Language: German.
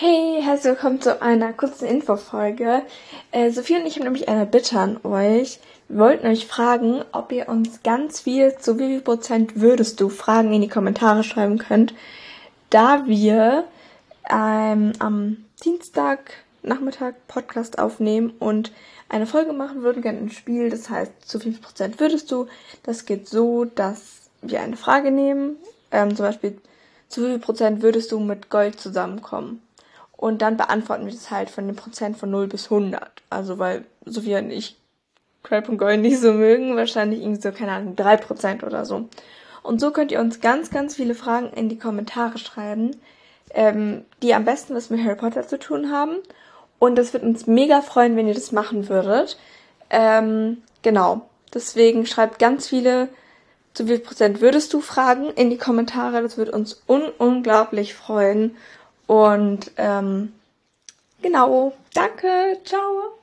Hey, herzlich willkommen zu einer kurzen Infofolge. Äh, Sophie und ich haben nämlich eine Bitte an euch. Wir wollten euch fragen, ob ihr uns ganz viel zu wie viel Prozent würdest du Fragen in die Kommentare schreiben könnt, da wir ähm, am Dienstag Nachmittag Podcast aufnehmen und eine Folge machen würden, gerne ein Spiel. Das heißt, zu wie viel Prozent würdest du? Das geht so, dass wir eine Frage nehmen, ähm, zum Beispiel, zu wie viel Prozent würdest du mit Gold zusammenkommen? Und dann beantworten wir das halt von dem Prozent von 0 bis 100. Also weil Sophia und ich Crab und Gold nicht so mögen, wahrscheinlich irgendwie so, keine Ahnung, 3% oder so. Und so könnt ihr uns ganz, ganz viele Fragen in die Kommentare schreiben, ähm, die am besten was mit Harry Potter zu tun haben. Und das wird uns mega freuen, wenn ihr das machen würdet. Ähm, genau. Deswegen schreibt ganz viele, zu wie viel Prozent würdest du Fragen in die Kommentare. Das wird uns un unglaublich freuen. Und ähm, genau, danke, ciao.